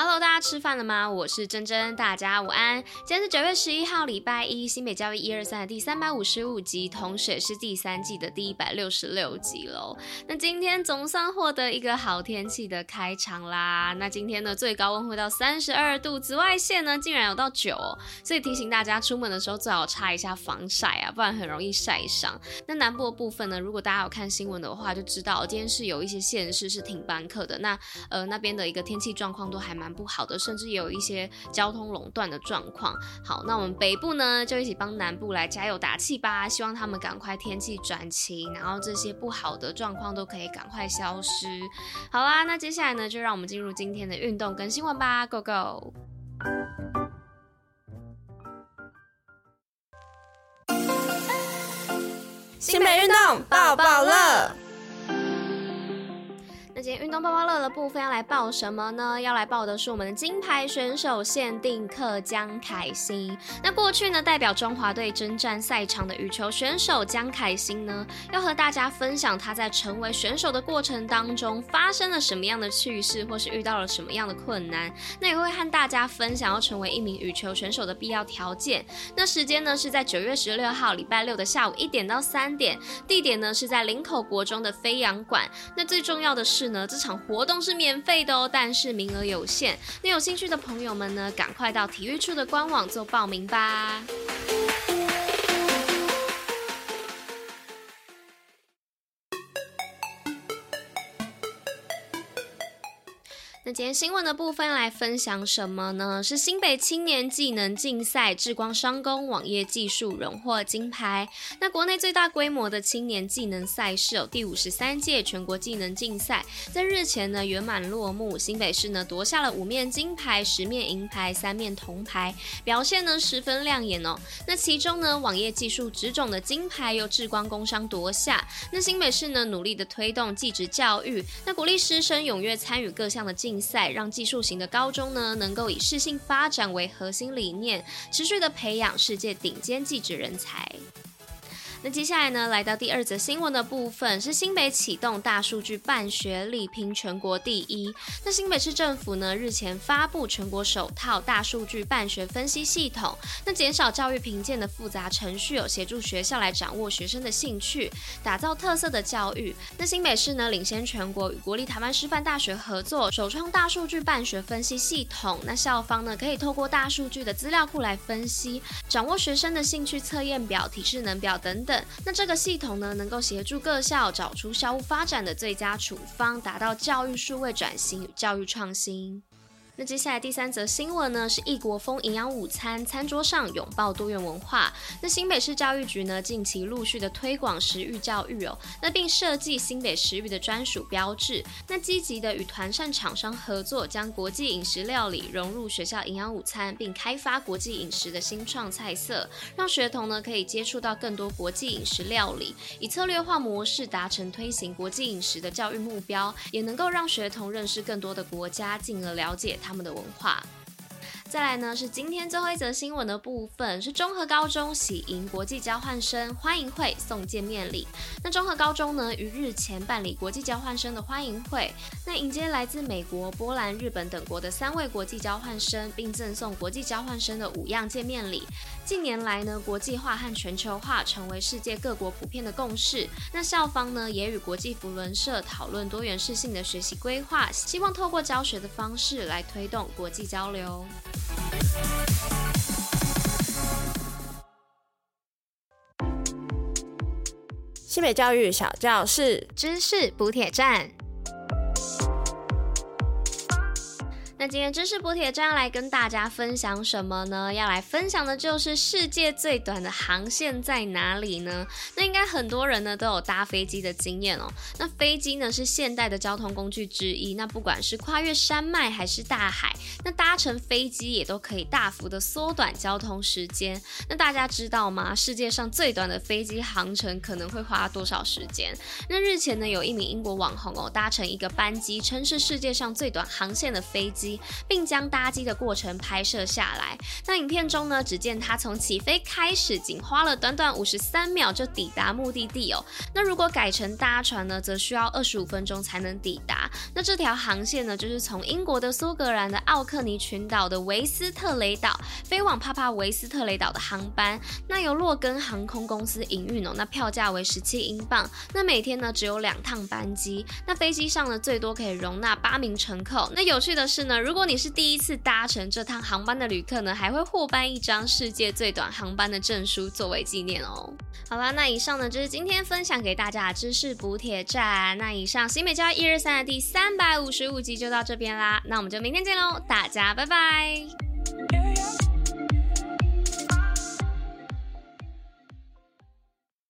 Hello，大家吃饭了吗？我是珍珍，大家午安。今天是九月十一号，礼拜一，新北教育一二三的第三百五十五集，同时也是第三季的第一百六十六集喽。那今天总算获得一个好天气的开场啦。那今天呢，最高温会到三十二度，紫外线呢竟然有到九，所以提醒大家出门的时候最好擦一下防晒啊，不然很容易晒伤。那南部的部分呢，如果大家有看新闻的话，就知道今天是有一些县市是停班课的。那呃那边的一个天气状况都还蛮。不好的，甚至也有一些交通垄断的状况。好，那我们北部呢，就一起帮南部来加油打气吧，希望他们赶快天气转晴，然后这些不好的状况都可以赶快消失。好啦，那接下来呢，就让我们进入今天的运动跟新闻吧，Go Go！新北运动报报运动报报乐的部分要来报什么呢？要来报的是我们的金牌选手限定客江凯欣。那过去呢，代表中华队征战赛场的羽球选手江凯欣呢，要和大家分享他在成为选手的过程当中发生了什么样的趣事，或是遇到了什么样的困难。那也会和大家分享要成为一名羽球选手的必要条件。那时间呢是在九月十六号礼拜六的下午一点到三点，地点呢是在林口国中的飞扬馆。那最重要的是。呢，这场活动是免费的哦，但是名额有限。那有兴趣的朋友们呢，赶快到体育处的官网做报名吧。那今天新闻的部分来分享什么呢？是新北青年技能竞赛，智光商工网页技术荣获金牌。那国内最大规模的青年技能赛事有第五十三届全国技能竞赛，在日前呢圆满落幕。新北市呢夺下了五面金牌、十面银牌、三面铜牌，表现呢十分亮眼哦。那其中呢网页技术职种的金牌由智光工商夺下。那新北市呢努力的推动技职教育，那鼓励师生踊跃参与各项的竞赛，让技术型的高中呢，能够以适性发展为核心理念，持续的培养世界顶尖技职人才。那接下来呢，来到第二则新闻的部分，是新北启动大数据办学，力拼全国第一。那新北市政府呢，日前发布全国首套大数据办学分析系统，那减少教育评鉴的复杂程序，有协助学校来掌握学生的兴趣，打造特色的教育。那新北市呢，领先全国与国立台湾师范大学合作，首创大数据办学分析系统。那校方呢，可以透过大数据的资料库来分析，掌握学生的兴趣测验表、体智能表等。等，那这个系统呢，能够协助各校找出校务发展的最佳处方，达到教育数位转型与教育创新。那接下来第三则新闻呢，是异国风营养午餐，餐桌上拥抱多元文化。那新北市教育局呢，近期陆续的推广食育教育哦，那并设计新北食育的专属标志。那积极的与团膳厂商合作，将国际饮食料理融入学校营养午餐，并开发国际饮食的新创菜色，让学童呢可以接触到更多国际饮食料理，以策略化模式达成推行国际饮食的教育目标，也能够让学童认识更多的国家，进而了解他们的文化。再来呢，是今天最后一则新闻的部分，是中和高中喜迎国际交换生欢迎会送见面礼。那中和高中呢，于日前办理国际交换生的欢迎会，那迎接来自美国、波兰、日本等国的三位国际交换生，并赠送国际交换生的五样见面礼。近年来呢，国际化和全球化成为世界各国普遍的共识。那校方呢，也与国际扶轮社讨论多元适性的学习规划，希望透过教学的方式来推动国际交流。新北教育小教室，知识补铁站。今天知识补铁站要来跟大家分享什么呢？要来分享的就是世界最短的航线在哪里呢？那应该很多人呢都有搭飞机的经验哦。那飞机呢是现代的交通工具之一。那不管是跨越山脉还是大海，那搭乘飞机也都可以大幅的缩短交通时间。那大家知道吗？世界上最短的飞机航程可能会花多少时间？那日前呢有一名英国网红哦搭乘一个班机，称是世界上最短航线的飞机。并将搭机的过程拍摄下来。那影片中呢，只见他从起飞开始，仅花了短短五十三秒就抵达目的地哦。那如果改成搭船呢，则需要二十五分钟才能抵达。那这条航线呢，就是从英国的苏格兰的奥克尼群岛的维斯特雷岛飞往帕帕维斯特雷岛的航班。那由洛根航空公司营运哦。那票价为十七英镑。那每天呢，只有两趟班机。那飞机上呢，最多可以容纳八名乘客。那有趣的是呢，如果你是第一次搭乘这趟航班的旅客呢，还会获颁一张世界最短航班的证书作为纪念哦。好啦，那以上呢，就是今天分享给大家的知识补铁站。那以上新美教一二三的第三百五十五集就到这边啦，那我们就明天见喽，大家拜拜。